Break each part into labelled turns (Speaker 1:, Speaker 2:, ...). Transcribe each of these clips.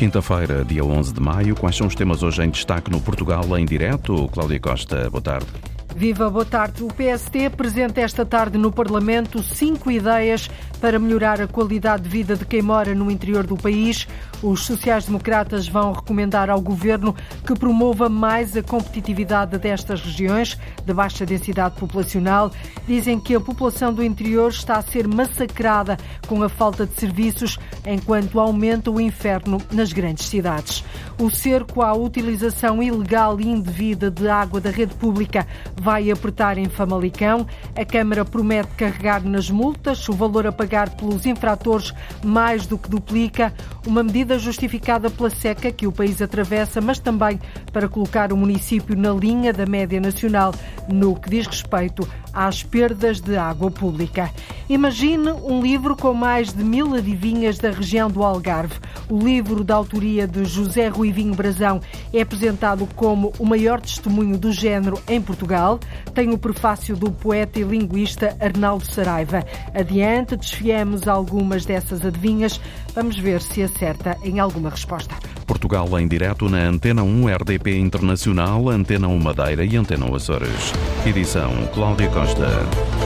Speaker 1: Quinta-feira, dia 11 de maio. Quais são os temas hoje em destaque no Portugal em direto? Cláudia Costa, boa tarde.
Speaker 2: Viva, boa tarde. O PST apresenta esta tarde no Parlamento cinco ideias para melhorar a qualidade de vida de quem mora no interior do país. Os sociais-democratas vão recomendar ao governo que promova mais a competitividade destas regiões de baixa densidade populacional. Dizem que a população do interior está a ser massacrada com a falta de serviços, enquanto aumenta o inferno nas grandes cidades. O cerco à utilização ilegal e indevida de água da rede pública vai apertar em Famalicão. A Câmara promete carregar nas multas o valor a pagar pelos infratores mais do que duplica. Uma medida justificada pela seca que o país atravessa, mas também para colocar o município na linha da média nacional no que diz respeito às perdas de água pública. Imagine um livro com mais de mil adivinhas da região do Algarve. O livro da autoria de José Ruivinho Brazão é apresentado como o maior testemunho do género em Portugal. Tem o prefácio do poeta e linguista Arnaldo Saraiva. Adiante, desfiemos algumas dessas adivinhas. Vamos ver se acerta em alguma resposta.
Speaker 1: Portugal em direto na Antena 1 RDP Internacional, Antena 1 Madeira e Antena Açores. Edição Cláudia Costa.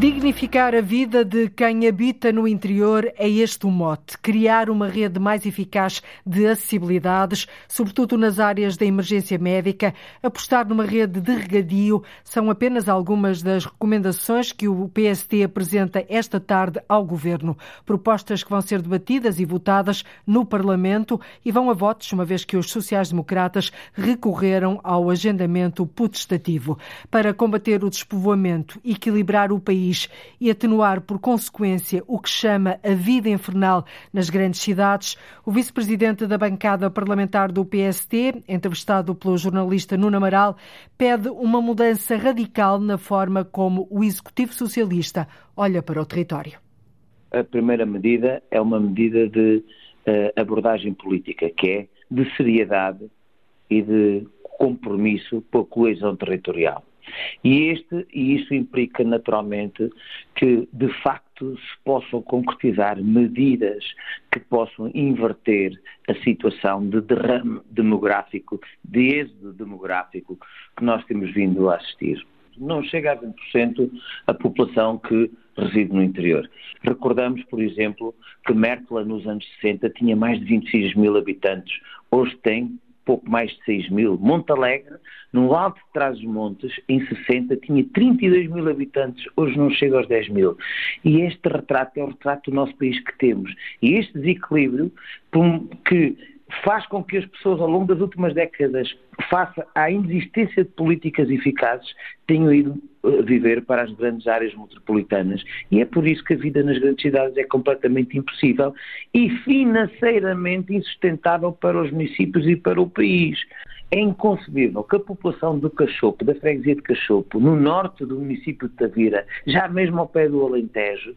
Speaker 2: Dignificar a vida de quem habita no interior é este o mote. Criar uma rede mais eficaz de acessibilidades, sobretudo nas áreas da emergência médica, apostar numa rede de regadio, são apenas algumas das recomendações que o PST apresenta esta tarde ao Governo. Propostas que vão ser debatidas e votadas no Parlamento e vão a votos, uma vez que os sociais-democratas recorreram ao agendamento putestativo. Para combater o despovoamento, equilibrar o país país e atenuar, por consequência, o que chama a vida infernal nas grandes cidades, o vice-presidente da bancada parlamentar do PST, entrevistado pelo jornalista Nuno Amaral, pede uma mudança radical na forma como o executivo socialista olha para o território.
Speaker 3: A primeira medida é uma medida de uh, abordagem política, que é de seriedade e de compromisso com a coesão territorial. E, este, e isso implica naturalmente que, de facto, se possam concretizar medidas que possam inverter a situação de derrame demográfico, de êxodo demográfico que nós temos vindo a assistir. Não chega a 20% a população que reside no interior. Recordamos, por exemplo, que Merkel nos anos 60 tinha mais de 26 mil habitantes, hoje tem pouco mais de 6 mil. Montalegre, no alto de Trás-os-Montes, em 60, tinha 32 mil habitantes, hoje não chega aos 10 mil. E este retrato é o retrato do nosso país que temos. E este desequilíbrio que faz com que as pessoas, ao longo das últimas décadas, face à inexistência de políticas eficazes, tenham ido eh, viver para as grandes áreas metropolitanas. E é por isso que a vida nas grandes cidades é completamente impossível e financeiramente insustentável para os municípios e para o país. É inconcebível que a população do Cachopo, da freguesia de Cachopo, no norte do município de Tavira, já mesmo ao pé do Alentejo,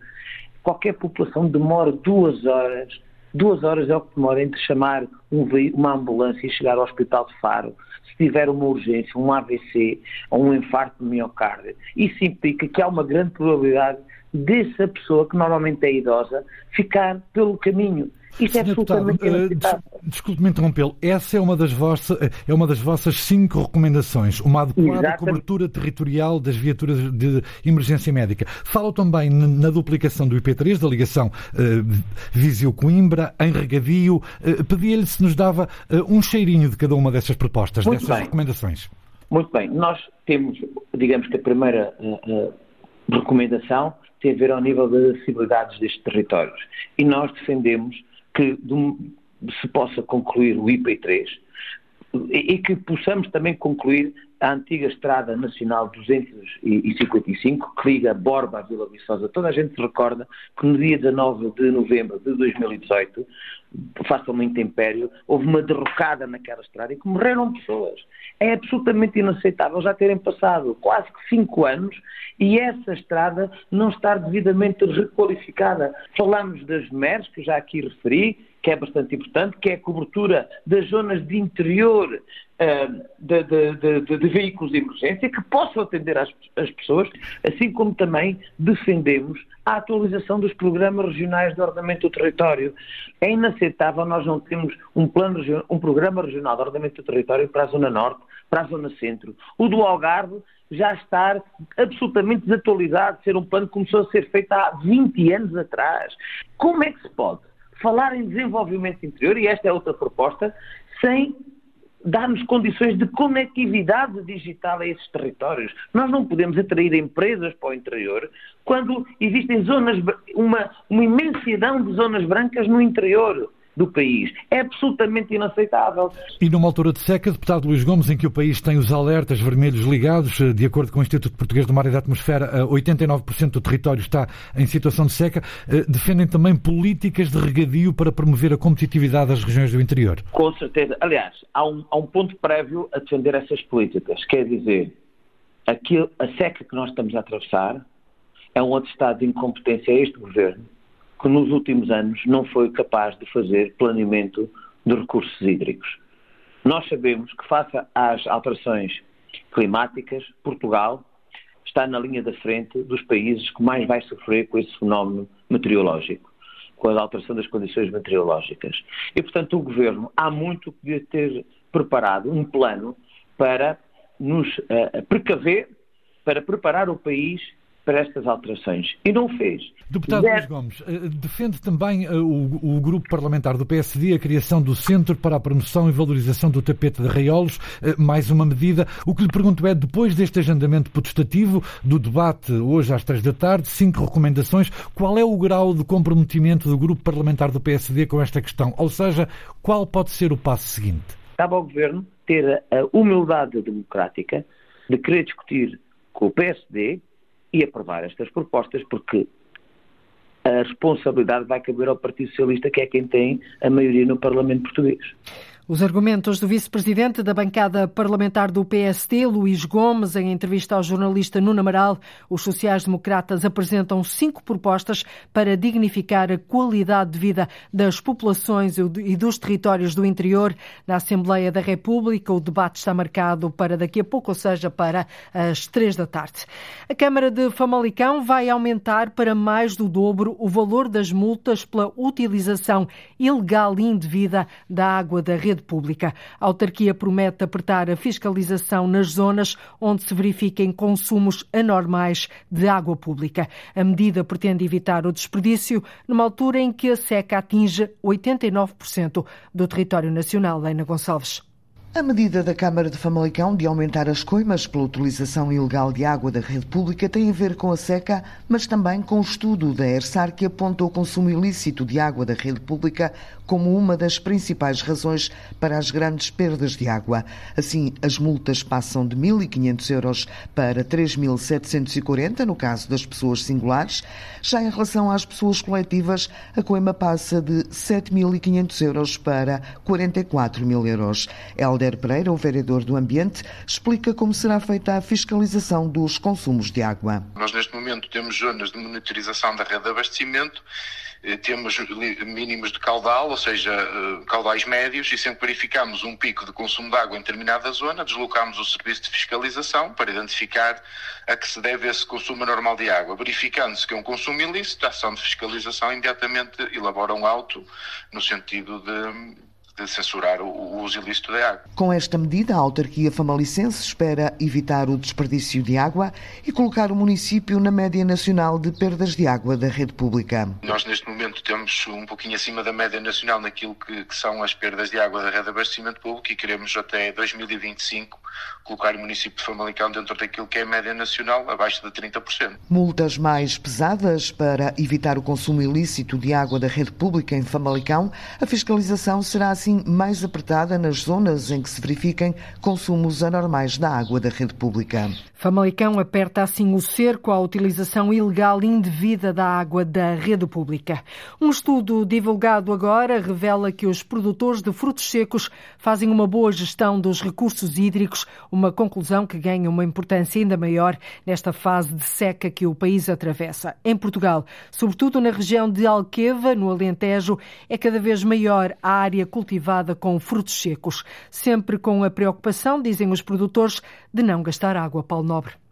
Speaker 3: qualquer população demora duas horas Duas horas é o que demora entre chamar um, uma ambulância e chegar ao Hospital de Faro, se tiver uma urgência, um AVC ou um infarto de miocárdio. Isso implica que há uma grande probabilidade dessa pessoa, que normalmente é idosa, ficar pelo caminho. Isto é absolutamente
Speaker 4: uh, Desculpe-me interrompê-lo. Essa é uma, das vossas, é uma das vossas cinco recomendações. Uma adequada Exatamente. cobertura territorial das viaturas de emergência médica. Fala também na duplicação do IP3, da ligação uh, Viseu-Coimbra, em regadio. Uh, Pedia-lhe se nos dava uh, um cheirinho de cada uma dessas propostas, Muito dessas bem. recomendações.
Speaker 3: Muito bem. Nós temos, digamos que a primeira recomendação tem a ver ao nível das acessibilidades destes territórios. E nós defendemos que se possa concluir o IP3 e que possamos também concluir a antiga Estrada Nacional 255, que liga Borba à Vila Viçosa. Toda a gente se recorda que no dia 19 de novembro de 2018, face ao intempério, houve uma derrocada naquela estrada e que morreram pessoas. É absolutamente inaceitável já terem passado quase que cinco anos e essa estrada não estar devidamente requalificada. Falamos das MERS, que já aqui referi, que é bastante importante, que é a cobertura das zonas de interior uh, de, de, de, de, veículos de emergência que possam atender as, as pessoas, assim como também defendemos a atualização dos programas regionais de ordenamento do território. É inaceitável nós não termos um, plano, um programa regional de ordenamento do território para a Zona Norte, para a Zona Centro. O do Algarve já está absolutamente desatualizado, ser um plano que começou a ser feito há 20 anos atrás. Como é que se pode falar em desenvolvimento interior, e esta é outra proposta, sem dar-nos condições de conectividade digital a esses territórios. Nós não podemos atrair empresas para o interior quando existem zonas, uma, uma imensidão de zonas brancas no interior do país. É absolutamente inaceitável.
Speaker 4: E numa altura de seca, deputado Luís Gomes, em que o país tem os alertas vermelhos ligados, eh, de acordo com o Instituto Português do Mar e da Atmosfera, 89% eh, do território está em situação de seca, eh, defendem também políticas de regadio para promover a competitividade das regiões do interior?
Speaker 3: Com certeza. Aliás, há um, há um ponto prévio a defender essas políticas. Quer dizer, aquilo, a seca que nós estamos a atravessar é um outro estado de incompetência a este governo que nos últimos anos não foi capaz de fazer planeamento de recursos hídricos. Nós sabemos que, face às alterações climáticas, Portugal está na linha da frente dos países que mais vai sofrer com esse fenómeno meteorológico, com a alteração das condições meteorológicas. E, portanto, o Governo há muito que devia ter preparado um plano para nos uh, precaver, para preparar o país para estas alterações. E não fez.
Speaker 4: Deputado Luís Gomes, eh, defende também eh, o, o, grupo parlamentar do PSD a criação do Centro para a Promoção e Valorização do Tapete de Raiolos, eh, mais uma medida. O que lhe pergunto é, depois deste agendamento potestativo do debate hoje às três da tarde, cinco recomendações, qual é o grau de comprometimento do grupo parlamentar do PSD com esta questão? Ou seja, qual pode ser o passo seguinte?
Speaker 3: Cabe ao Governo ter a humildade democrática de querer discutir com o PSD e aprovar estas propostas, porque a responsabilidade vai caber ao Partido Socialista, que é quem tem a maioria no Parlamento Português.
Speaker 2: Os argumentos do vice-presidente da bancada parlamentar do PST, Luís Gomes, em entrevista ao jornalista Nuno Amaral, os sociais-democratas apresentam cinco propostas para dignificar a qualidade de vida das populações e dos territórios do interior. Na Assembleia da República, o debate está marcado para daqui a pouco, ou seja, para as três da tarde. A Câmara de Famalicão vai aumentar para mais do dobro o valor das multas pela utilização ilegal e indevida da água da rede pública. A autarquia promete apertar a fiscalização nas zonas onde se verifiquem consumos anormais de água pública. A medida pretende evitar o desperdício numa altura em que a seca atinge 89% do território nacional. Leina Gonçalves.
Speaker 5: A medida da Câmara de Famalicão de aumentar as coimas pela utilização ilegal de água da rede pública tem a ver com a seca, mas também com o estudo da ERSAR que aponta o consumo ilícito de água da rede pública como uma das principais razões para as grandes perdas de água. Assim, as multas passam de 1.500 euros para 3.740 no caso das pessoas singulares. Já em relação às pessoas coletivas, a coima passa de 7.500 euros para 44 mil euros. Helder Pereira, o vereador do Ambiente, explica como será feita a fiscalização dos consumos de água.
Speaker 6: Nós, neste momento, temos zonas de monitorização da rede de abastecimento eh, temos mínimos de caudal, ou seja, eh, caudais médios, e sempre verificamos um pico de consumo de água em determinada zona, deslocamos o serviço de fiscalização para identificar a que se deve esse consumo normal de água. Verificando-se que é um consumo ilícito, a ação de fiscalização imediatamente elabora um auto no sentido de de censurar o, uso ilícito da água.
Speaker 5: Com esta medida, a autarquia famalicense espera evitar o desperdício de água e colocar o município na média nacional de perdas de água da rede pública.
Speaker 6: Nós, neste momento, temos um pouquinho acima da média nacional naquilo que, que são as perdas de água da rede de abastecimento público e queremos até 2025 colocar o município de Famalicão dentro daquilo que é a média nacional, abaixo de 30%.
Speaker 5: Multas mais pesadas para evitar o consumo ilícito de água da rede pública em Famalicão. A fiscalização será assim mais apertada nas zonas em que se verifiquem consumos anormais da água da rede pública.
Speaker 2: Famalicão aperta assim o cerco à utilização ilegal e indevida da água da rede pública. Um estudo divulgado agora revela que os produtores de frutos secos fazem uma boa gestão dos recursos hídricos, uma conclusão que ganha uma importância ainda maior nesta fase de seca que o país atravessa. Em Portugal, sobretudo na região de Alqueva, no Alentejo, é cada vez maior a área cultivada com frutos secos, sempre com a preocupação, dizem os produtores, de não gastar água. Paulo Nobre.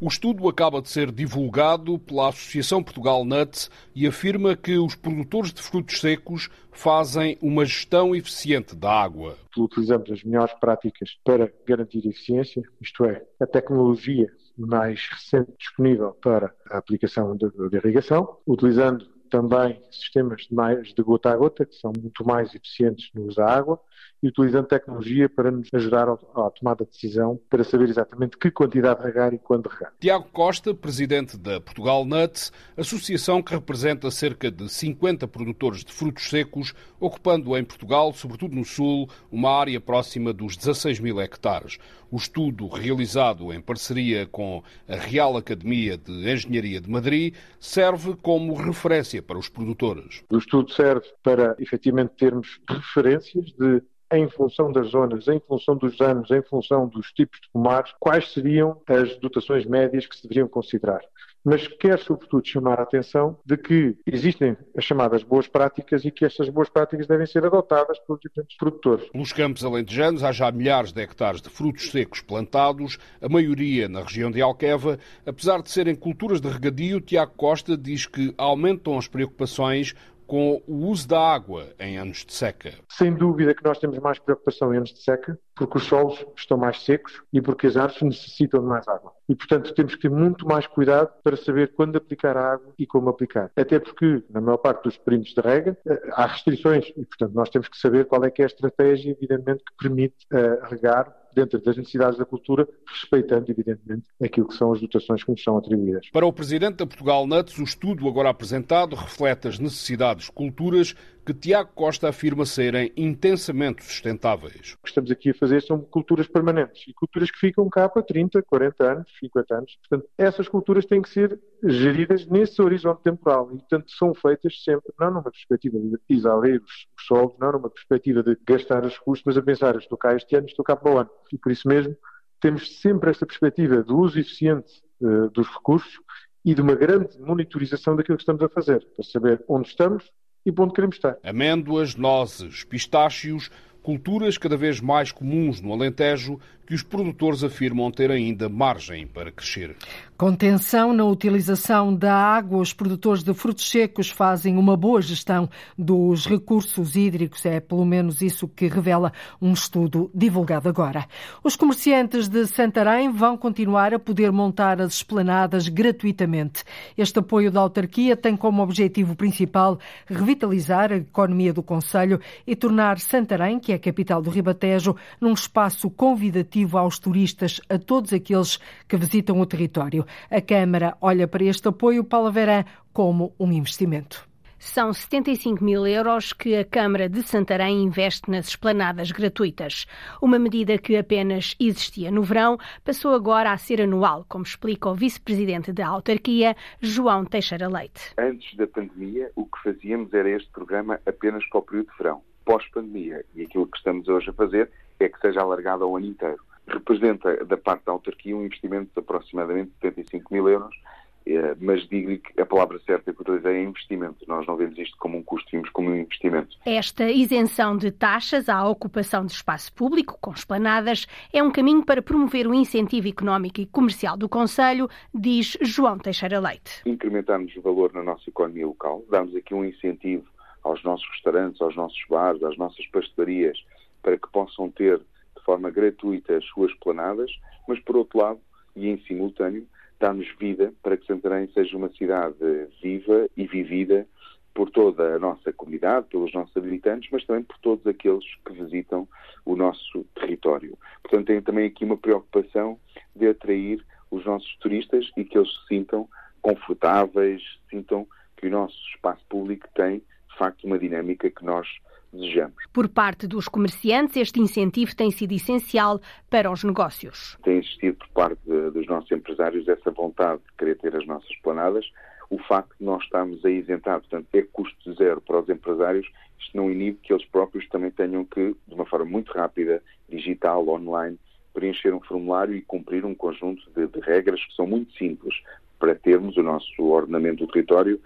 Speaker 7: O estudo acaba de ser divulgado pela Associação Portugal Nuts e afirma que os produtores de frutos secos fazem uma gestão eficiente da água.
Speaker 8: Utilizamos as melhores práticas para garantir eficiência, isto é, a tecnologia mais recente disponível para a aplicação de, irrigação, utilizando também sistemas de gota a gota, que são muito mais eficientes no uso da água, e utilizando tecnologia para nos ajudar à tomada de decisão, para saber exatamente que quantidade regar e quando regar.
Speaker 7: Tiago Costa, presidente da Portugal Nuts, associação que representa cerca de 50 produtores de frutos secos, ocupando em Portugal, sobretudo no Sul, uma área próxima dos 16 mil hectares. O estudo, realizado em parceria com a Real Academia de Engenharia de Madrid, serve como referência para os produtores.
Speaker 8: O estudo serve para, efetivamente, termos referências de em função das zonas, em função dos anos, em função dos tipos de pomares, quais seriam as dotações médias que se deveriam considerar. Mas quer, sobretudo, chamar a atenção de que existem as chamadas boas práticas e que estas boas práticas devem ser adotadas pelos diferentes produtores.
Speaker 7: Pelos campos alentejanos há já milhares de hectares de frutos secos plantados, a maioria na região de Alqueva. Apesar de serem culturas de regadio, Tiago Costa diz que aumentam as preocupações com o uso da água em anos de seca?
Speaker 8: Sem dúvida que nós temos mais preocupação em anos de seca, porque os solos estão mais secos e porque as árvores necessitam de mais água. E, portanto, temos que ter muito mais cuidado para saber quando aplicar a água e como aplicar. Até porque, na maior parte dos períodos de rega, eh, há restrições e, portanto, nós temos que saber qual é que é a estratégia, evidentemente, que permite uh, regar dentro das necessidades da cultura, respeitando, evidentemente, aquilo que são as dotações que nos são atribuídas.
Speaker 7: Para o Presidente da Portugal Nuts, o estudo agora apresentado reflete as necessidades de culturas que Tiago Costa afirma serem intensamente sustentáveis.
Speaker 8: O que estamos aqui a fazer são culturas permanentes e culturas que ficam cá para 30, 40 anos, 50 anos. Portanto, essas culturas têm que ser geridas nesse horizonte temporal e, portanto, são feitas sempre, não numa perspectiva de exaurir os, solos, não numa perspectiva de gastar os recursos, mas a pensar, estou cá este ano, estou cá para o ano. E por isso mesmo, temos sempre esta perspectiva do uso eficiente uh, dos recursos e de uma grande monitorização daquilo que estamos a fazer, para saber onde estamos e para onde queremos estar.
Speaker 7: Amêndoas, nozes, pistácios, culturas cada vez mais comuns no Alentejo que os produtores afirmam ter ainda margem para crescer.
Speaker 2: Contenção na utilização da água, os produtores de frutos secos fazem uma boa gestão dos recursos hídricos, é pelo menos isso que revela um estudo divulgado agora. Os comerciantes de Santarém vão continuar a poder montar as esplanadas gratuitamente. Este apoio da autarquia tem como objetivo principal revitalizar a economia do Conselho e tornar Santarém, que é a capital do Ribatejo, num espaço convidativo aos turistas, a todos aqueles que visitam o território. A Câmara olha para este apoio, Paula Verã, como um investimento.
Speaker 9: São 75 mil euros que a Câmara de Santarém investe nas esplanadas gratuitas. Uma medida que apenas existia no verão passou agora a ser anual, como explica o vice-presidente da autarquia, João Teixeira Leite.
Speaker 10: Antes da pandemia, o que fazíamos era este programa apenas para o período de verão. Pós-pandemia, e aquilo que estamos hoje a fazer é que seja alargado ao ano inteiro representa da parte da autarquia um investimento de aproximadamente 75 mil euros, eh, mas digo-lhe que a palavra certa que utilizei é investimento. Nós não vemos isto como um custo, vimos como um investimento.
Speaker 9: Esta isenção de taxas à ocupação de espaço público, com esplanadas, é um caminho para promover o incentivo económico e comercial do Conselho, diz João Teixeira Leite.
Speaker 10: Incrementarmos o valor na nossa economia local, damos aqui um incentivo aos nossos restaurantes, aos nossos bares, às nossas pastelarias, para que possam ter forma gratuita as suas planadas, mas por outro lado, e em simultâneo, dá-nos vida para que Santarém seja uma cidade viva e vivida por toda a nossa comunidade, pelos nossos habitantes, mas também por todos aqueles que visitam o nosso território. Portanto, tem também aqui uma preocupação de atrair os nossos turistas e que eles se sintam confortáveis, sintam que o nosso espaço público tem, de facto, uma dinâmica que nós desejamos.
Speaker 9: Por parte dos comerciantes, este incentivo tem sido essencial para os negócios.
Speaker 10: Tem existido por parte de, dos nossos empresários essa vontade de querer ter as nossas planadas. O facto de nós estarmos a isentar, portanto, é custo zero para os empresários, isto não inibe que eles próprios também tenham que, de uma forma muito rápida, digital, online, preencher um formulário e cumprir um conjunto de, de regras que são muito simples para termos o nosso ordenamento do território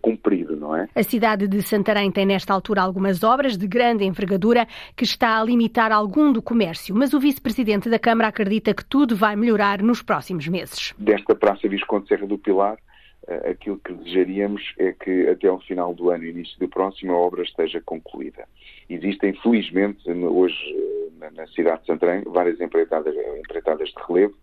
Speaker 10: cumprido, não é?
Speaker 9: A cidade de Santarém tem nesta altura algumas obras de grande envergadura que está a limitar algum do comércio, mas o vice-presidente da Câmara acredita que tudo vai melhorar nos próximos meses.
Speaker 10: Desta Praça Visconde Serra do Pilar, uh, aquilo que desejaríamos é que até ao final do ano, início do próximo, a obra esteja concluída. Existem, felizmente, hoje eh, na cidade de Santarém, várias empreitadas, empreitadas de relevo,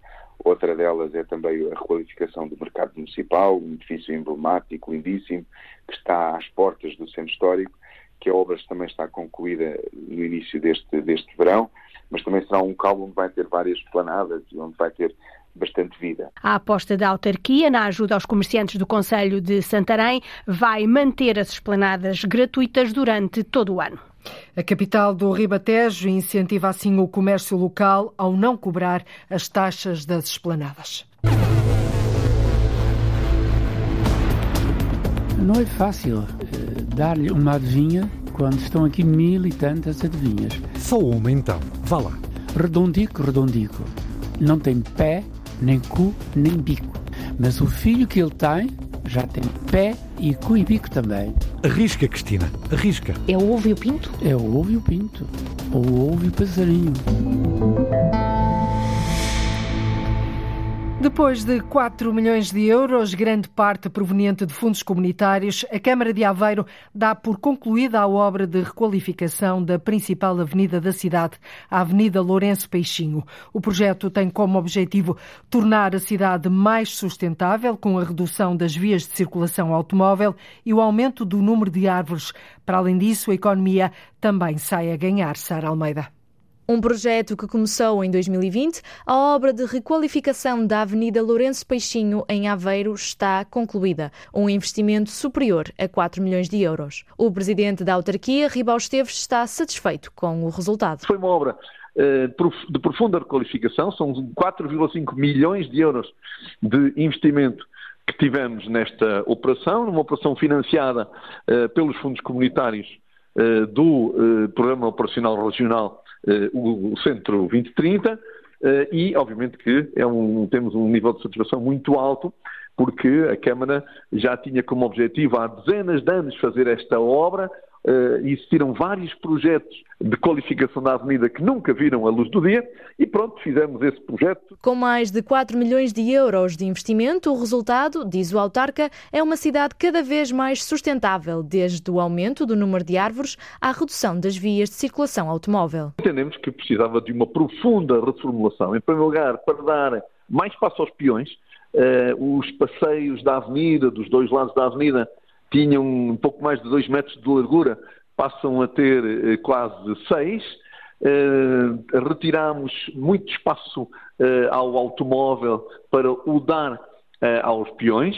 Speaker 10: Outra delas é também a requalificação do mercado municipal, um edifício emblemático, lindíssimo, que está às portas do centro histórico, que a obra também está concluída no início deste, deste verão, mas também será um local onde vai ter várias planadas e onde vai ter bastante vida.
Speaker 9: A aposta da autarquia na ajuda aos comerciantes do Conselho de Santarém vai manter as esplanadas gratuitas durante todo o ano.
Speaker 2: A capital do Ribatejo incentiva assim o comércio local ao não cobrar as taxas das esplanadas.
Speaker 11: Não é fácil uh, dar-lhe uma adivinha quando estão aqui mil e tantas adivinhas.
Speaker 4: Só uma então, vá lá.
Speaker 11: Redondico, redondico. Não tem pé, nem cu, nem bico. Mas o filho que ele tem já tem pé e cu e bico também.
Speaker 4: Arrisca, Cristina, arrisca.
Speaker 12: É o ovo e o pinto?
Speaker 11: É o ovo e o pinto. Ou o ovo e o passarinho.
Speaker 2: Depois de 4 milhões de euros, grande parte proveniente de fundos comunitários, a Câmara de Aveiro dá por concluída a obra de requalificação da principal avenida da cidade, a Avenida Lourenço Peixinho. O projeto tem como objetivo tornar a cidade mais sustentável, com a redução das vias de circulação automóvel e o aumento do número de árvores. Para além disso, a economia também sai a ganhar, Sara Almeida.
Speaker 12: Um projeto que começou em 2020, a obra de requalificação da Avenida Lourenço Peixinho, em Aveiro, está concluída. Um investimento superior a 4 milhões de euros. O presidente da autarquia, Ribal Esteves, está satisfeito com o resultado.
Speaker 13: Foi uma obra eh, de profunda requalificação, são 4,5 milhões de euros de investimento que tivemos nesta operação, numa operação financiada uh, pelos fundos comunitários uh, do Programa Operacional Regional eh, o, Centro 2030 eh, e, obviamente, que é um, temos um nível de satisfação muito alto porque a Câmara já tinha como objetivo há dezenas de anos fazer esta obra, uh, existiram vários projetos de qualificação da avenida que nunca viram a luz do dia e pronto, fizemos esse projeto.
Speaker 12: Com mais de 4 milhões de euros de investimento, o resultado, diz o autarca, é uma cidade cada vez mais sustentável, desde o aumento do número de árvores à redução das vias de circulação automóvel.
Speaker 13: Entendemos que precisava de uma profunda reformulação, em primeiro lugar, para dar mais espaço aos peões, uh, os passeios da avenida, dos dois lados da avenida, tinham um pouco mais de 2 metros de largura, passam a ter eh, quase 6. Uh, eh, retiramos muito espaço uh, ao automóvel para o dar aos peões.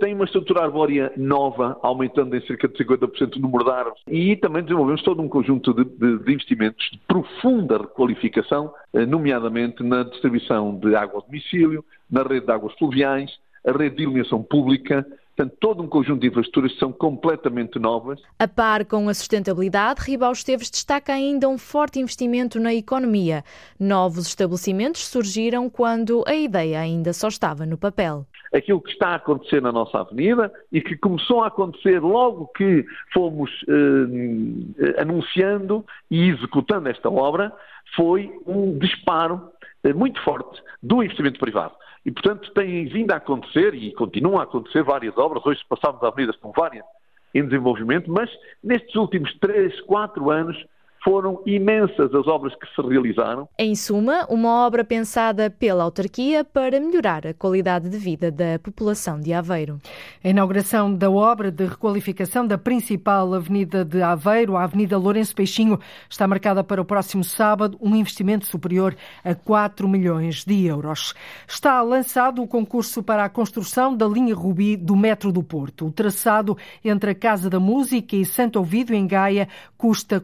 Speaker 13: tem uma estrutura arbórea nova, aumentando em cerca de 50% o número de árvores. E também desenvolvemos todo um conjunto de, de, de investimentos de profunda requalificação, nomeadamente na distribuição de água a domicílio, na rede de águas fluviais, a rede de iluminação pública, Portanto, todo um conjunto de infraestruturas que são completamente novas.
Speaker 12: A par com a sustentabilidade, Ribau Esteves destaca ainda um forte investimento na economia. Novos estabelecimentos surgiram quando a ideia ainda só estava no papel.
Speaker 13: Aquilo que está a acontecer na nossa avenida e que começou a acontecer logo que fomos eh, anunciando e executando esta obra foi um disparo eh, muito forte do investimento privado. E, portanto, tem vindo a acontecer e continuam a acontecer várias obras. Hoje, se passarmos avenidas, estão várias em desenvolvimento, mas nestes últimos 3, 4 anos foram imensas as obras que se realizaram.
Speaker 12: Em suma, uma obra pensada pela autarquia para melhorar a qualidade de vida da população de Aveiro.
Speaker 2: A inauguração da obra de requalificação da principal avenida de Aveiro, a Avenida Lourenço Peixinho, está marcada para o próximo sábado, um investimento superior a 4 milhões de euros. Está lançado o concurso para a construção da linha Rubi do Metro do Porto. O traçado entre a Casa da Música e Santo Ovídio, em Gaia, custa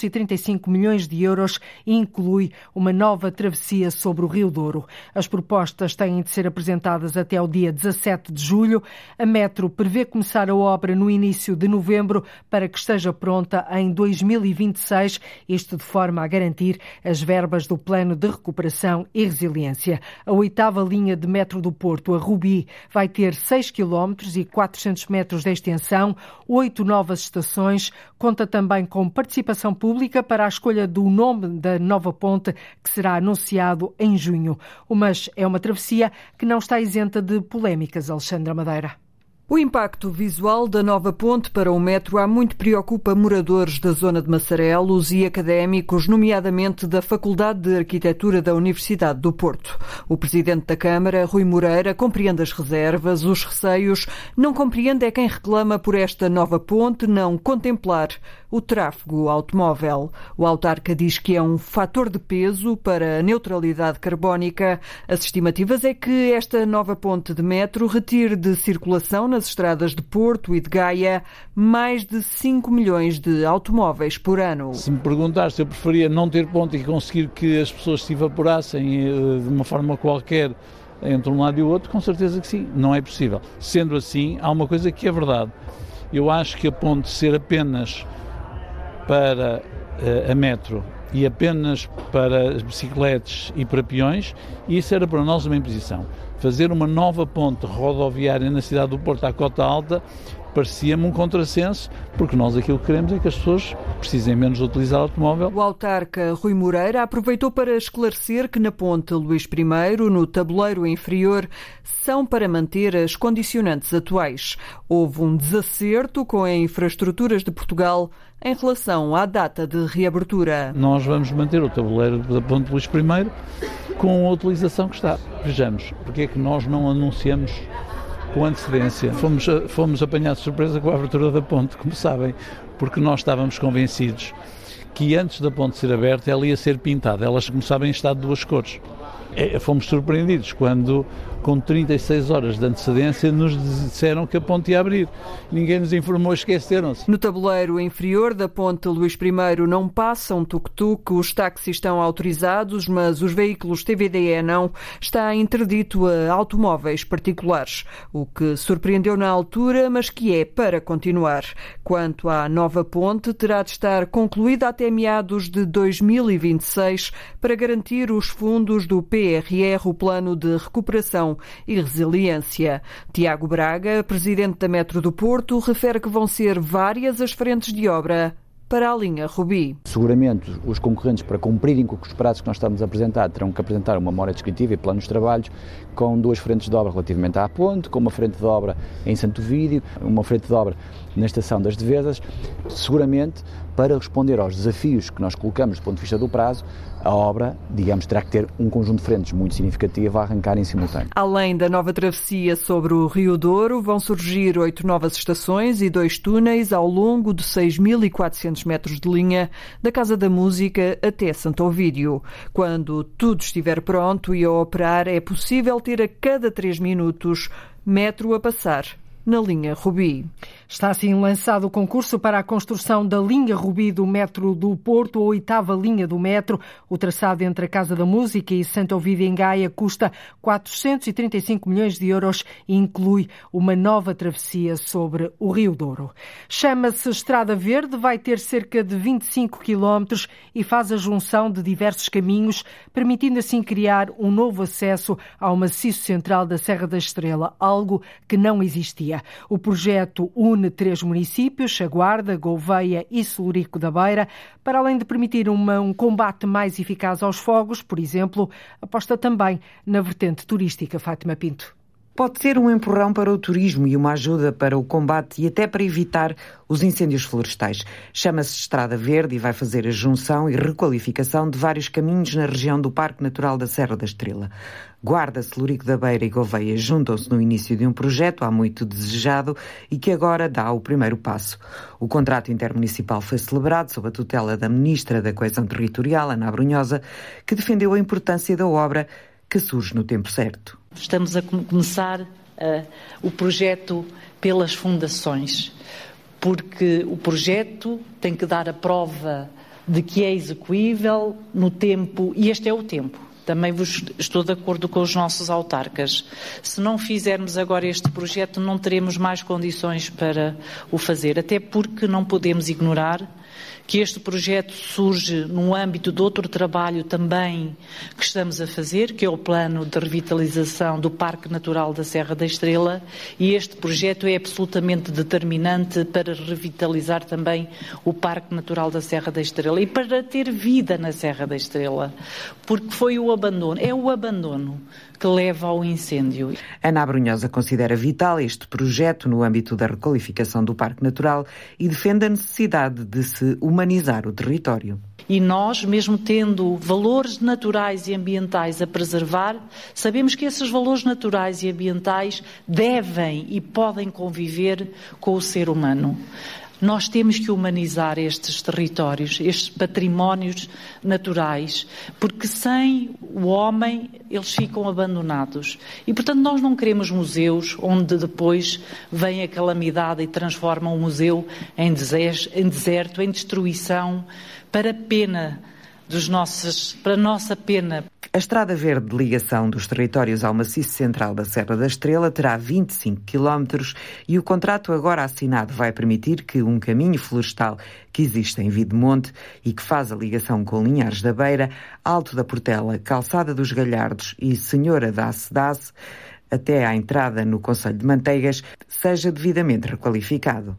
Speaker 2: 435 milhões de euros e inclui uma nova travessia sobre o Rio Douro. As propostas têm de ser apresentadas até o dia 17 de julho. A Metro prevê começar a obra no início de novembro para que esteja pronta em 2026, isto de forma a garantir as verbas do Plano de Recuperação e Resiliência. A oitava linha de metro do Porto, a Rubi, vai ter 6 km e 400 metros de extensão, oito novas estações, conta também com participação pública para a escolha do nome da nova ponte, que será anunciado em junho. Mas é uma travessia que não está isenta de polémicas, Alexandra Madeira.
Speaker 14: O impacto visual da nova ponte para o metro há muito preocupa moradores da zona de Massarelos e académicos, nomeadamente da Faculdade de Arquitetura da Universidade do Porto. O presidente da Câmara, Rui Moreira, compreende as reservas, os receios, não compreende é quem reclama por esta nova ponte não contemplar o tráfego automóvel. O autarca diz que é um fator de peso para a neutralidade carbónica. As estimativas é que esta nova ponte de metro retire de circulação nas estradas de Porto e de Gaia mais de 5 milhões de automóveis por ano.
Speaker 15: Se me perguntar se eu preferia não ter ponte e conseguir que as pessoas se evaporassem eh, de uma forma qualquer entre um lado e o outro, com certeza que sim, não é possível. Sendo assim, há uma coisa que é verdade. Eu acho que a ponte ser apenas para uh, a metro e apenas para as bicicletas e para peões, isso era para nós uma imposição. Fazer uma nova ponte rodoviária na cidade do Porto à Cota Alta parecia-me um contrassenso, porque nós aquilo que queremos é que as pessoas precisem menos utilizar o automóvel.
Speaker 14: O autarca Rui Moreira aproveitou para esclarecer que na ponte Luís I, no tabuleiro inferior, são para manter as condicionantes atuais. Houve um desacerto com a Infraestruturas de Portugal em relação à data de reabertura.
Speaker 15: Nós vamos manter o tabuleiro da ponte Luís I com a utilização que está. Vejamos, porque é que nós não anunciamos com antecedência. Fomos, fomos apanhados de surpresa com a abertura da ponte, como sabem, porque nós estávamos convencidos que antes da ponte ser aberta ela ia ser pintada. Elas começavam em estado de duas cores. É, fomos surpreendidos quando com 36 horas de antecedência, nos disseram que a ponte ia abrir. Ninguém nos informou, esqueceram-se.
Speaker 14: No tabuleiro inferior da ponte Luís I não passam tuk-tuk, os táxis estão autorizados, mas os veículos TVDE não. Está interdito a automóveis particulares, o que surpreendeu na altura, mas que é para continuar. Quanto à nova ponte, terá de estar concluída até meados de 2026 para garantir os fundos do PRR, o Plano de Recuperação e Resiliência. Tiago Braga, presidente da Metro do Porto, refere que vão ser várias as frentes de obra para a linha Rubi.
Speaker 16: Seguramente os concorrentes, para cumprirem com os prazos que nós estamos a apresentar, terão que apresentar uma memória descritiva e planos de trabalhos com duas frentes de obra relativamente à ponte, com uma frente de obra em Santo Vídeo, uma frente de obra na Estação das Devesas, seguramente para responder aos desafios que nós colocamos do ponto de vista do prazo, a obra, digamos, terá que ter um conjunto de frentes muito significativo a arrancar em simultâneo.
Speaker 14: Além da nova travessia sobre o Rio Douro, vão surgir oito novas estações e dois túneis ao longo de 6.400 metros de linha, da Casa da Música até Santo Ovídio. Quando tudo estiver pronto e a operar, é possível ter a cada três minutos metro a passar na linha Rubi.
Speaker 2: Está assim lançado o concurso para a construção da linha Rubi do metro do Porto, a oitava linha do metro. O traçado entre a Casa da Música e Santo Ovídio em Gaia custa 435 milhões de euros e inclui uma nova travessia sobre o Rio Douro. Chama-se Estrada Verde, vai ter cerca de 25 quilómetros e faz a junção de diversos caminhos, permitindo assim criar um novo acesso ao maciço central da Serra da Estrela, algo que não existia. O projeto une une três municípios, a Guarda, Gouveia e Solurico da Beira, para além de permitir uma, um combate mais eficaz aos fogos, por exemplo, aposta também na vertente turística Fátima Pinto.
Speaker 17: Pode ser um empurrão para o turismo e uma ajuda para o combate e até para evitar os incêndios florestais. Chama-se Estrada Verde e vai fazer a junção e requalificação de vários caminhos na região do Parque Natural da Serra da Estrela. Guarda, Celurico da Beira e Gouveia juntam-se no início de um projeto há muito desejado e que agora dá o primeiro passo. O contrato intermunicipal foi celebrado sob a tutela da Ministra da Coesão Territorial, Ana Brunhosa, que defendeu a importância da obra que surge no tempo certo.
Speaker 18: Estamos a começar uh, o projeto pelas fundações, porque o projeto tem que dar a prova de que é execuível no tempo, e este é o tempo também vos estou de acordo com os nossos autarcas. Se não fizermos agora este projeto, não teremos mais condições para o fazer, até porque não podemos ignorar que este projeto surge no âmbito de outro trabalho também que estamos a fazer, que é o plano de revitalização do Parque Natural da Serra da Estrela, e este projeto é absolutamente determinante para revitalizar também o Parque Natural da Serra da Estrela e para ter vida na Serra da Estrela, porque foi o abandono, é o abandono que leva ao incêndio.
Speaker 17: Ana Abrunhosa considera vital este projeto no âmbito da requalificação do Parque Natural e defende a necessidade de se humanizar o território.
Speaker 18: E nós, mesmo tendo valores naturais e ambientais a preservar, sabemos que esses valores naturais e ambientais devem e podem conviver com o ser humano. Nós temos que humanizar estes territórios, estes patrimónios naturais, porque sem o homem eles ficam abandonados. E, portanto, nós não queremos museus onde depois vem a calamidade e transforma um museu em deserto, em destruição, para pena dos nossos, para nossa pena.
Speaker 17: A Estrada Verde de ligação dos territórios ao maciço central da Serra da Estrela terá 25 quilómetros e o contrato agora assinado vai permitir que um caminho florestal que existe em Videmonte e que faz a ligação com Linhares da Beira, Alto da Portela, Calçada dos Galhardos e Senhora da Acedace, até à entrada no Conselho de Manteigas, seja devidamente requalificado.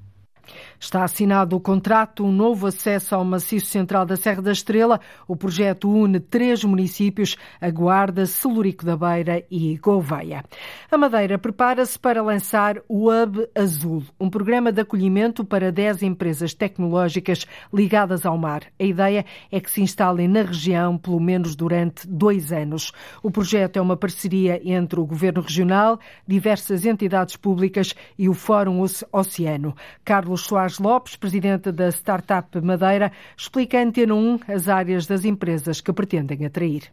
Speaker 2: Está assinado o contrato, um novo acesso ao maciço central da Serra da Estrela. O projeto une três municípios, a Guarda, Celurico da Beira e Gouveia. A Madeira prepara-se para lançar o Hub Azul, um programa de acolhimento para 10 empresas tecnológicas ligadas ao mar. A ideia é que se instalem na região pelo menos durante dois anos. O projeto é uma parceria entre o Governo Regional, diversas entidades públicas e o Fórum Oceano. Carlos Soares Lopes, presidente da Startup Madeira, explica a Antena 1 as áreas das empresas que pretendem atrair.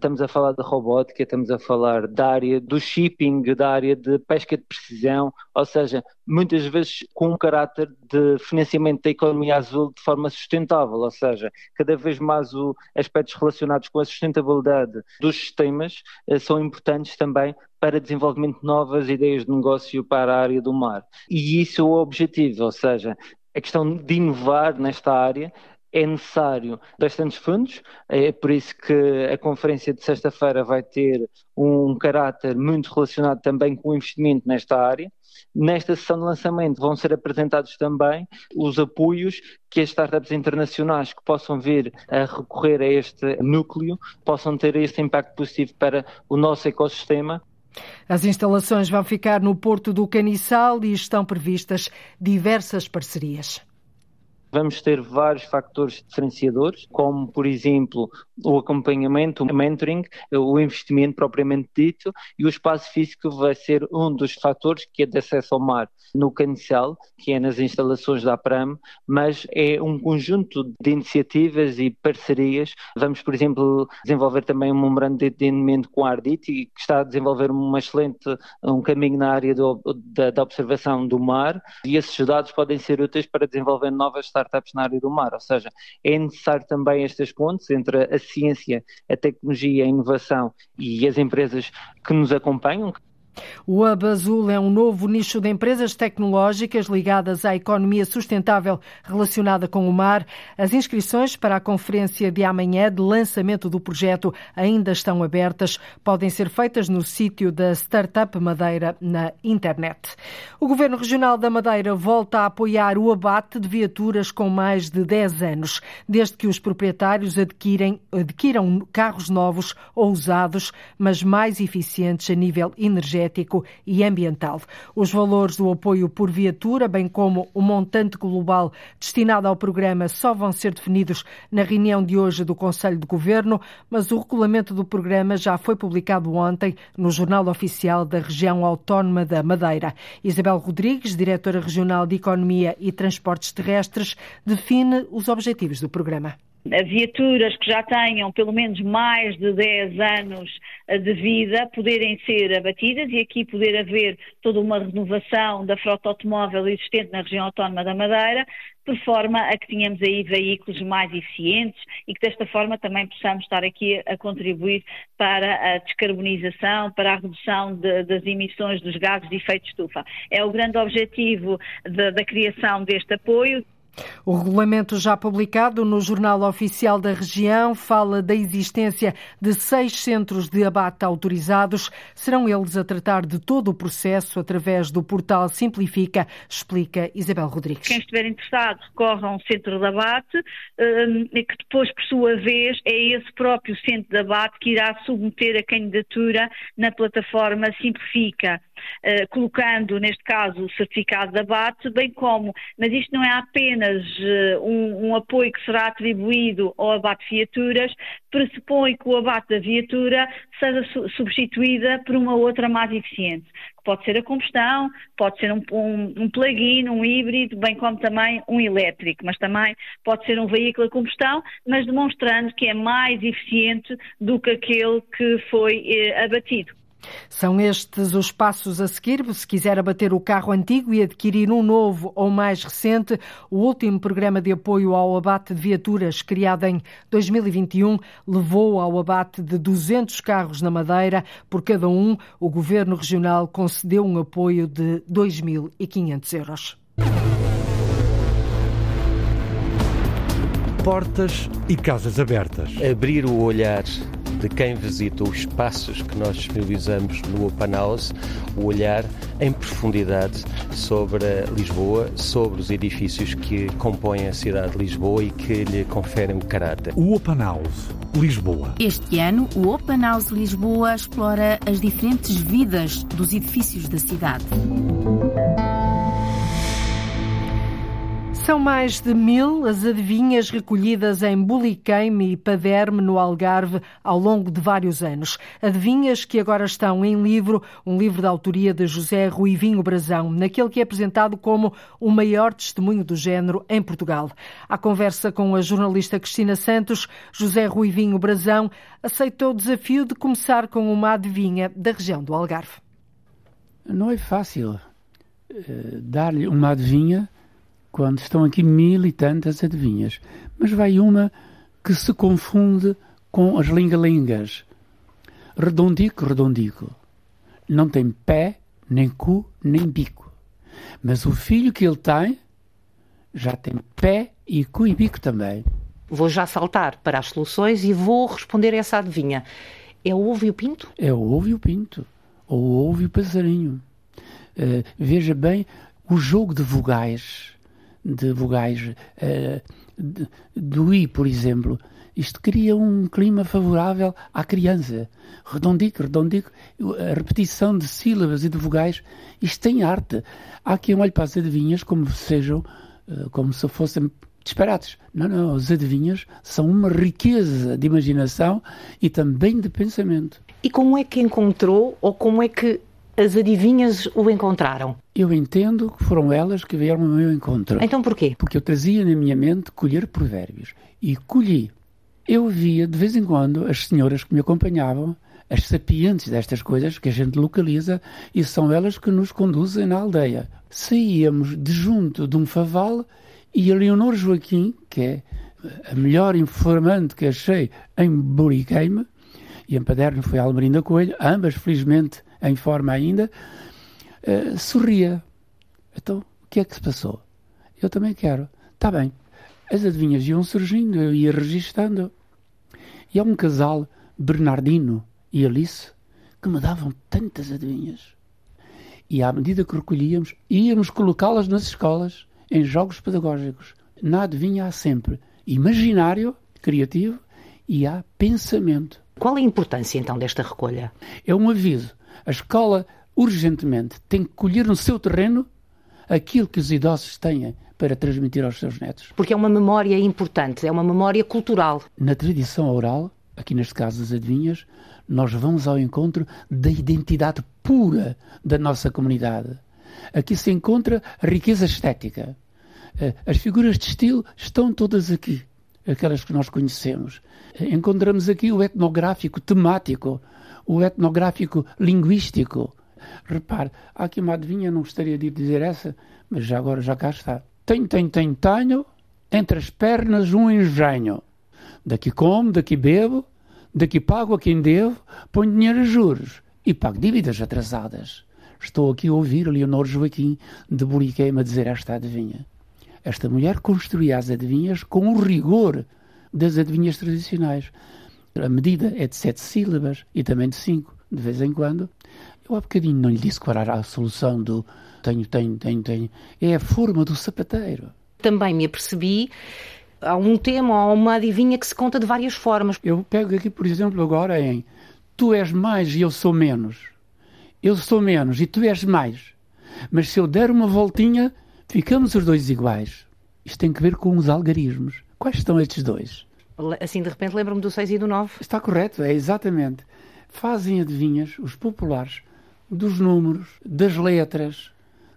Speaker 19: Estamos a falar de robótica, estamos a falar da área do shipping, da área de pesca de precisão, ou seja, muitas vezes com um caráter de financiamento da economia azul de forma sustentável, ou seja, cada vez mais os aspectos relacionados com a sustentabilidade dos sistemas eh, são importantes também para desenvolvimento de novas ideias de negócio para a área do mar. E isso é o objetivo, ou seja, a questão de inovar nesta área é necessário bastantes fundos, é por isso que a conferência de sexta-feira vai ter um caráter muito relacionado também com o investimento nesta área. Nesta sessão de lançamento vão ser apresentados também os apoios que as startups internacionais que possam vir a recorrer a este núcleo possam ter este impacto positivo para o nosso ecossistema
Speaker 2: as instalações vão ficar no Porto do Caniçal e estão previstas diversas parcerias.
Speaker 19: Vamos ter vários fatores diferenciadores, como, por exemplo, o acompanhamento, o mentoring, o investimento propriamente dito e o espaço físico vai ser um dos fatores que é de acesso ao mar no Canicel, que é nas instalações da APRAM, mas é um conjunto de iniciativas e parcerias. Vamos, por exemplo, desenvolver também um memorando de entendimento com a Ardit, que está a desenvolver uma excelente, um caminho na área do, da, da observação do mar e esses dados podem ser úteis para desenvolver novas startups na área do mar, ou seja, é necessário também estas pontes entre a ciência, a tecnologia, a inovação e as empresas que nos acompanham,
Speaker 2: o Hub Azul é um novo nicho de empresas tecnológicas ligadas à economia sustentável relacionada com o mar. As inscrições para a conferência de amanhã de lançamento do projeto ainda estão abertas. Podem ser feitas no sítio da Startup Madeira na internet. O Governo Regional da Madeira volta a apoiar o abate de viaturas com mais de 10 anos, desde que os proprietários adquirem, adquiram carros novos ou usados, mas mais eficientes a nível energético energético e ambiental. Os valores do apoio por viatura, bem como o montante global destinado ao programa, só vão ser definidos na reunião de hoje do Conselho de Governo, mas o regulamento do programa já foi publicado ontem no Jornal Oficial da Região Autónoma da Madeira. Isabel Rodrigues, diretora regional de Economia e Transportes Terrestres, define os objetivos do programa
Speaker 20: viaturas que já tenham pelo menos mais de 10 anos de vida poderem ser abatidas e aqui poder haver toda uma renovação da frota automóvel existente na região autónoma da Madeira, por forma a que tenhamos aí veículos mais eficientes e que desta forma também possamos estar aqui a contribuir para a descarbonização, para a redução de, das emissões dos gases de efeito estufa. É o grande objetivo de, da criação deste apoio.
Speaker 2: O regulamento já publicado no Jornal Oficial da Região fala da existência de seis centros de abate autorizados. Serão eles a tratar de todo o processo através do portal Simplifica, explica Isabel Rodrigues.
Speaker 20: Quem estiver interessado recorre a um centro de abate hum, que depois, por sua vez, é esse próprio centro de abate que irá submeter a candidatura na plataforma Simplifica. Uh, colocando, neste caso, o certificado de abate, bem como, mas isto não é apenas uh, um, um, apoio que será atribuído ao abate de viaturas, pressupõe que o abate da viatura seja su substituída por uma outra mais eficiente, que pode ser a combustão, pode ser um, um, um plug-in, um híbrido, bem como também um elétrico, mas também pode ser um veículo a combustão, mas demonstrando que é mais eficiente do que aquele que foi eh, abatido.
Speaker 2: São estes os passos a seguir. Se quiser abater o carro antigo e adquirir um novo ou mais recente, o último programa de apoio ao abate de viaturas, criado em 2021, levou ao abate de 200 carros na Madeira. Por cada um, o Governo Regional concedeu um apoio de 2.500 euros.
Speaker 4: Portas e casas abertas.
Speaker 21: Abrir o olhar de quem visita os espaços que nós disponibilizamos no Open House, o olhar em profundidade sobre Lisboa, sobre os edifícios que compõem a cidade de Lisboa e que lhe conferem o caráter.
Speaker 4: O Open House Lisboa.
Speaker 22: Este ano, o Open House Lisboa explora as diferentes vidas dos edifícios da cidade.
Speaker 2: São mais de mil as adivinhas recolhidas em Buliqueime e Paderme, no Algarve, ao longo de vários anos. Adivinhas que agora estão em livro, um livro da autoria de José Ruivinho Brazão, naquele que é apresentado como o maior testemunho do género em Portugal. À conversa com a jornalista Cristina Santos, José Ruivinho Brazão aceitou o desafio de começar com uma adivinha da região do Algarve.
Speaker 11: Não é fácil uh, dar-lhe uma adivinha quando estão aqui mil e tantas adivinhas. Mas vai uma que se confunde com as lingalingas. Redondico, redondico. Não tem pé, nem cu, nem bico. Mas o filho que ele tem já tem pé e cu e bico também.
Speaker 23: Vou já saltar para as soluções e vou responder a essa adivinha. É o ovo e o pinto?
Speaker 11: É o ovo e o pinto. Ou o ovo e o passarinho. Uh, veja bem o jogo de vogais de vogais de, do I, por exemplo. Isto cria um clima favorável à criança. Redondico, redondico, a repetição de sílabas e de vogais, isto tem arte. Há quem olhe para as adivinhas como sejam, uh, como se fossem disparates. Não, não, as adivinhas são uma riqueza de imaginação e também de pensamento.
Speaker 23: E como é que encontrou ou como é que as adivinhas o encontraram?
Speaker 11: Eu entendo que foram elas que vieram ao meu encontro.
Speaker 23: Então porquê?
Speaker 11: Porque eu trazia na minha mente colher provérbios. E colhi. Eu via de vez em quando as senhoras que me acompanhavam, as sapientes destas coisas que a gente localiza, e são elas que nos conduzem na aldeia. Saíamos de junto de um faval e a Leonor Joaquim, que é a melhor informante que achei em Buriqueime, e em Paderno foi a Almerinda Coelho, ambas felizmente em forma ainda, uh, sorria. Então, o que é que se passou? Eu também quero. Está bem. As adivinhas iam surgindo, eu ia registando. E há um casal, Bernardino e Alice, que me davam tantas adivinhas. E à medida que recolhíamos, íamos colocá-las nas escolas, em jogos pedagógicos. Na adivinha há sempre imaginário, criativo, e há pensamento.
Speaker 23: Qual é a importância então desta recolha?
Speaker 11: É um aviso a escola urgentemente, tem que colher no seu terreno aquilo que os idosos têm para transmitir aos seus netos.
Speaker 23: Porque é uma memória importante, é uma memória cultural.
Speaker 11: Na tradição oral, aqui neste caso das adivinhas, nós vamos ao encontro da identidade pura da nossa comunidade. Aqui se encontra a riqueza estética. Eh, as figuras de estilo estão todas aqui, aquelas que nós conhecemos. Eh, encontramos aqui o etnográfico temático, o etnográfico linguístico. Repare, há aqui uma adivinha, não gostaria de dizer essa, mas já agora já cá está. Tenho, tenho, tenho, tenho, entre as pernas um engenho. Daqui como, daqui bebo, daqui pago a quem devo, ponho dinheiro a juros e pago dívidas atrasadas. Estou aqui a ouvir Leonor Joaquim de Buriqueima dizer esta adivinha. Esta mulher construía as adivinhas com o rigor das adivinhas tradicionais. A medida é de sete sílabas e também de cinco, de vez em quando. Eu há bocadinho não lhe disse qual era a solução do tenho, tenho, tenho, tenho. É a forma do sapateiro.
Speaker 23: Também me apercebi há um tema ou uma adivinha que se conta de várias formas.
Speaker 11: Eu pego aqui, por exemplo, agora em tu és mais e eu sou menos. Eu sou menos e tu és mais. Mas se eu der uma voltinha, ficamos os dois iguais. Isto tem que ver com os algarismos. Quais são estes dois?
Speaker 23: Assim, de repente, lembro-me do 6 e do 9.
Speaker 11: Está correto, é exatamente. Fazem adivinhas, os populares, dos números, das letras,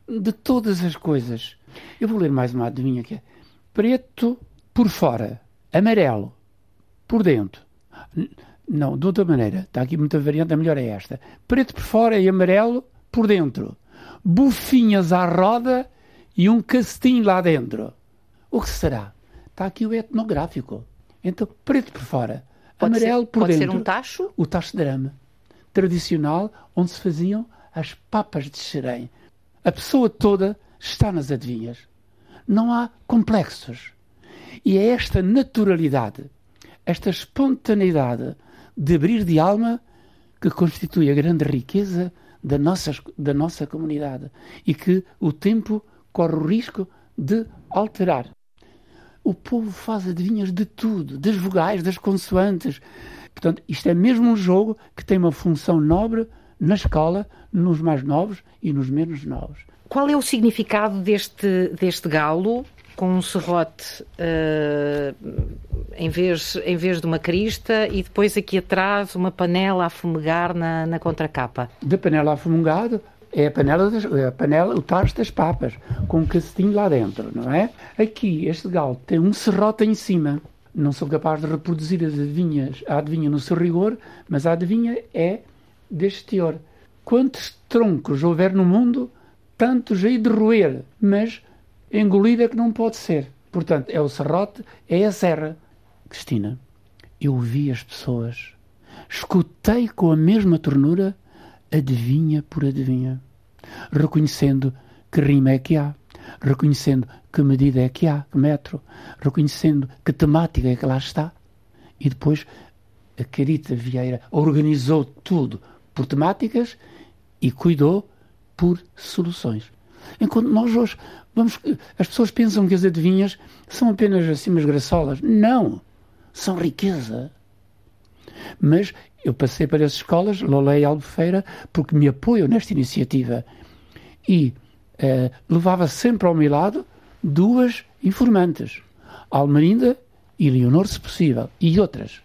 Speaker 11: de todas as coisas. Eu vou ler mais uma adivinha que é preto por fora, amarelo por dentro. Não, de outra maneira, está aqui muita variante, a melhor é esta. Preto por fora e amarelo por dentro. Bufinhas à roda e um castinho lá dentro. O que será? Está aqui o etnográfico. Então, preto por fora, pode amarelo
Speaker 23: ser,
Speaker 11: por
Speaker 23: pode
Speaker 11: dentro.
Speaker 23: Pode ser um tacho?
Speaker 11: O tacho de drama. Tradicional, onde se faziam as papas de xerém. A pessoa toda está nas adivinhas. Não há complexos. E é esta naturalidade, esta espontaneidade de abrir de alma que constitui a grande riqueza da nossa, da nossa comunidade e que o tempo corre o risco de alterar. O povo faz adivinhas de tudo, das vogais, das consoantes. Portanto, isto é mesmo um jogo que tem uma função nobre na escola, nos mais novos e nos menos novos.
Speaker 23: Qual é o significado deste, deste galo com um serrote uh, em, vez, em vez de uma crista e depois aqui atrás uma panela a fumegar na, na contracapa?
Speaker 11: Da panela a fumegado é a panela, das, é a panela, o tacho das papas, com um cacetinho lá dentro, não é? Aqui, este galo tem um serrote em cima. Não sou capaz de reproduzir as adivinhas, a adivinha no seu rigor, mas a adivinha é deste teor. Quantos troncos houver no mundo, tantos hei de roer, mas engolida que não pode ser. Portanto, é o serrote, é a serra. Cristina, eu vi as pessoas, escutei com a mesma ternura, adivinha por adivinha, reconhecendo que rima é que há, reconhecendo que medida é que há, que metro, reconhecendo que temática é que lá está. E depois a Carita Vieira organizou tudo por temáticas e cuidou por soluções. Enquanto nós hoje vamos. As pessoas pensam que as adivinhas são apenas assim umas graçolas. Não! São riqueza. Mas eu passei para as escolas, Lolé e Albufeira, porque me apoiam nesta iniciativa. E eh, levava sempre ao meu lado duas informantes, Almerinda e Leonor, se possível, e outras.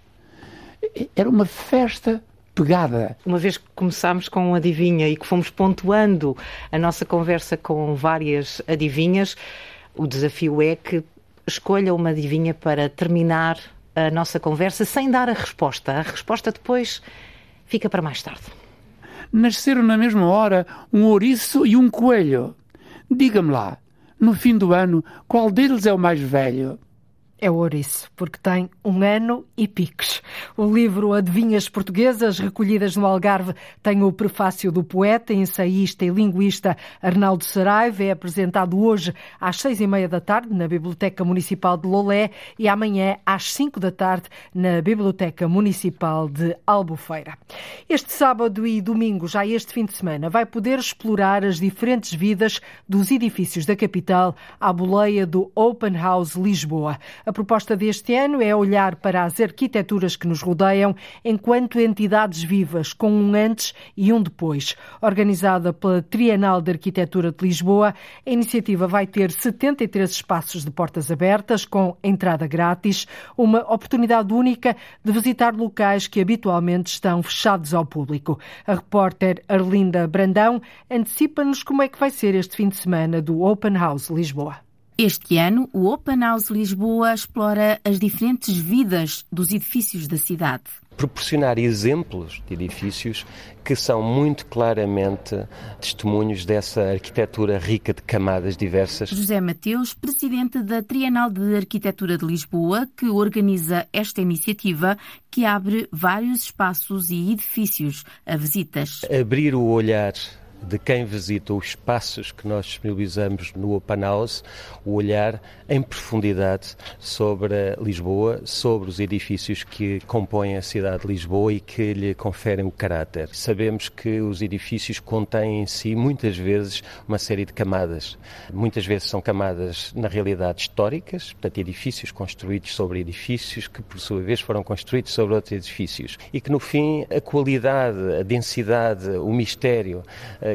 Speaker 11: Era uma festa pegada.
Speaker 23: Uma vez que começámos com adivinha e que fomos pontuando a nossa conversa com várias adivinhas, o desafio é que escolha uma adivinha para terminar a nossa conversa sem dar a resposta. A resposta depois fica para mais tarde.
Speaker 11: Nasceram na mesma hora um ouriço e um coelho. Diga-me lá, no fim do ano, qual deles é o mais velho?
Speaker 2: É o ouriço, porque tem um ano e piques. O livro Adivinhas Portuguesas, recolhidas no Algarve, tem o prefácio do poeta, ensaísta e linguista Arnaldo Saraiva. É apresentado hoje às seis e meia da tarde na Biblioteca Municipal de Lolé e amanhã às cinco da tarde na Biblioteca Municipal de Albufeira. Este sábado e domingo, já este fim de semana, vai poder explorar as diferentes vidas dos edifícios da capital à boleia do Open House Lisboa. A proposta deste ano é olhar para as arquiteturas que nos rodeiam enquanto entidades vivas, com um antes e um depois. Organizada pela Trienal de Arquitetura de Lisboa, a iniciativa vai ter 73 espaços de portas abertas, com entrada grátis, uma oportunidade única de visitar locais que habitualmente estão fechados ao público. A repórter Arlinda Brandão antecipa-nos como é que vai ser este fim de semana do Open House Lisboa.
Speaker 22: Este ano, o Open House Lisboa explora as diferentes vidas dos edifícios da cidade.
Speaker 21: Proporcionar exemplos de edifícios que são muito claramente testemunhos dessa arquitetura rica de camadas diversas.
Speaker 22: José Mateus, presidente da Trienal de Arquitetura de Lisboa, que organiza esta iniciativa que abre vários espaços e edifícios a visitas.
Speaker 21: Abrir o olhar de quem visita os espaços que nós disponibilizamos no Open House, o olhar em profundidade sobre Lisboa, sobre os edifícios que compõem a cidade de Lisboa e que lhe conferem o caráter. Sabemos que os edifícios contêm em si, muitas vezes, uma série de camadas. Muitas vezes são camadas, na realidade, históricas, portanto, edifícios construídos sobre edifícios que, por sua vez, foram construídos sobre outros edifícios. E que, no fim, a qualidade, a densidade, o mistério,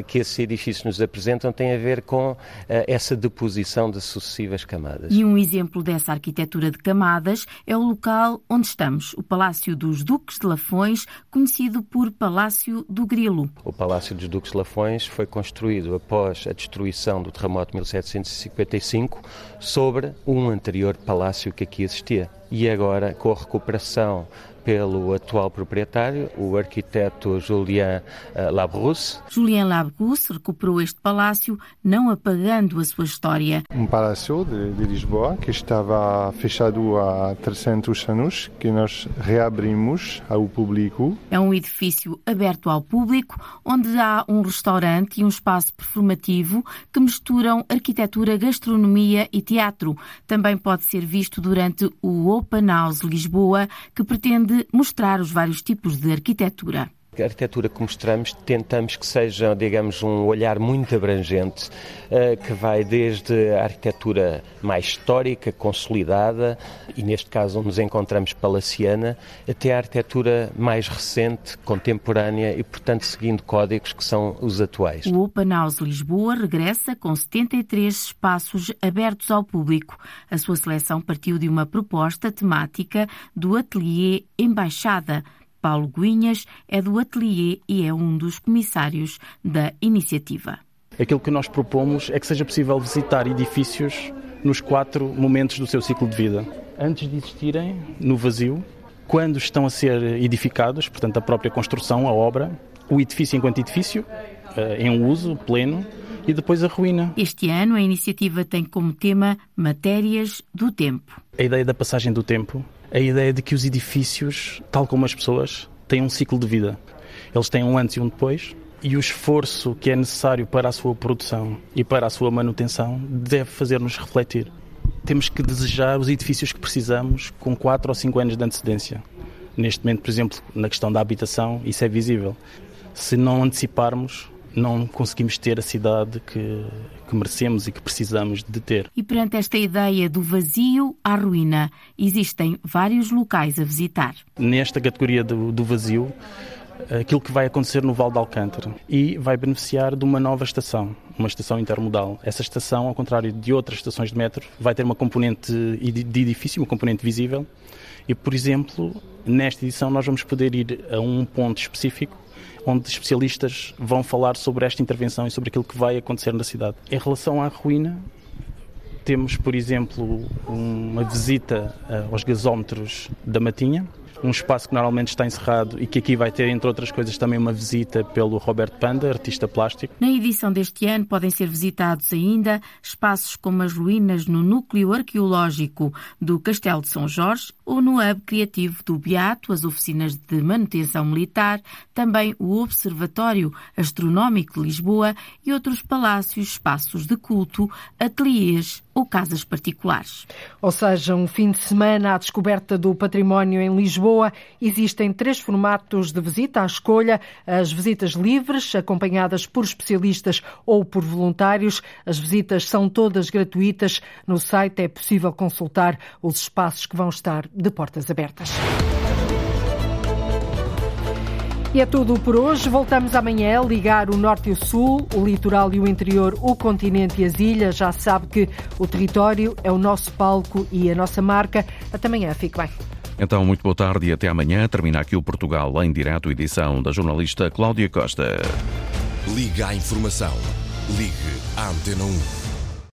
Speaker 21: que esses edifícios nos apresentam tem a ver com eh, essa deposição de sucessivas camadas.
Speaker 22: E um exemplo dessa arquitetura de camadas é o local onde estamos, o Palácio dos Duques de Lafões, conhecido por Palácio do Grilo.
Speaker 21: O Palácio dos Duques de Lafões foi construído após a destruição do terremoto de 1755 sobre um anterior palácio que aqui existia. E agora, com a recuperação pelo atual proprietário, o arquiteto Julien eh, Labrousse.
Speaker 22: Julien Labrousse recuperou este palácio, não apagando a sua história.
Speaker 24: Um palácio de, de Lisboa que estava fechado há 300 anos, que nós reabrimos ao público.
Speaker 22: É um edifício aberto ao público, onde há um restaurante e um espaço performativo que misturam arquitetura, gastronomia e teatro. Também pode ser visto durante o Open House Lisboa, que pretende de mostrar os vários tipos de arquitetura.
Speaker 21: A arquitetura que mostramos tentamos que seja, digamos, um olhar muito abrangente, eh, que vai desde a arquitetura mais histórica, consolidada, e neste caso nos encontramos palaciana, até a arquitetura mais recente, contemporânea e, portanto, seguindo códigos que são os atuais.
Speaker 22: O Open House Lisboa regressa com 73 espaços abertos ao público. A sua seleção partiu de uma proposta temática do Atelier Embaixada, Paulo Guinhas é do Atelier e é um dos comissários da iniciativa.
Speaker 25: Aquilo que nós propomos é que seja possível visitar edifícios nos quatro momentos do seu ciclo de vida. Antes de existirem, no vazio, quando estão a ser edificados, portanto, a própria construção, a obra, o edifício enquanto edifício, eh, em uso pleno, e depois a ruína.
Speaker 22: Este ano a iniciativa tem como tema Matérias do Tempo.
Speaker 25: A ideia da passagem do tempo a ideia de que os edifícios, tal como as pessoas, têm um ciclo de vida. Eles têm um antes e um depois, e o esforço que é necessário para a sua produção e para a sua manutenção deve fazer-nos refletir. Temos que desejar os edifícios que precisamos com 4 ou 5 anos de antecedência. Neste momento, por exemplo, na questão da habitação, isso é visível. Se não anteciparmos, não conseguimos ter a cidade que, que merecemos e que precisamos de ter.
Speaker 22: E perante esta ideia do vazio à ruína, existem vários locais a visitar.
Speaker 25: Nesta categoria do, do vazio, aquilo que vai acontecer no Val de Alcântara e vai beneficiar de uma nova estação, uma estação intermodal. Essa estação, ao contrário de outras estações de metro, vai ter uma componente de edifício, uma componente visível. E, por exemplo, nesta edição nós vamos poder ir a um ponto específico onde especialistas vão falar sobre esta intervenção e sobre aquilo que vai acontecer na cidade. Em relação à ruína, temos, por exemplo, uma visita eh, aos gasómetros da Matinha, um espaço que normalmente está encerrado e que aqui vai ter, entre outras coisas, também uma visita pelo Roberto Panda, artista plástico.
Speaker 22: Na edição deste ano podem ser visitados ainda espaços como as ruínas no núcleo arqueológico do Castelo de São Jorge ou no hub criativo do Beato, as oficinas de manutenção militar, também o Observatório Astronómico de Lisboa e outros palácios, espaços de culto, ateliês ou casas particulares.
Speaker 2: Ou seja, um fim de semana à descoberta do património em Lisboa. Existem três formatos de visita à escolha: as visitas livres, acompanhadas por especialistas ou por voluntários. As visitas são todas gratuitas. No site é possível consultar os espaços que vão estar de portas abertas. E é tudo por hoje. Voltamos amanhã a ligar o norte e o sul, o litoral e o interior, o continente e as ilhas. Já sabe que o território é o nosso palco e a nossa marca. Até amanhã. Fique bem.
Speaker 26: Então, muito boa tarde e até amanhã. Termina aqui o Portugal em direto, edição da jornalista Cláudia Costa.
Speaker 27: Liga à informação. Ligue à Antena 1.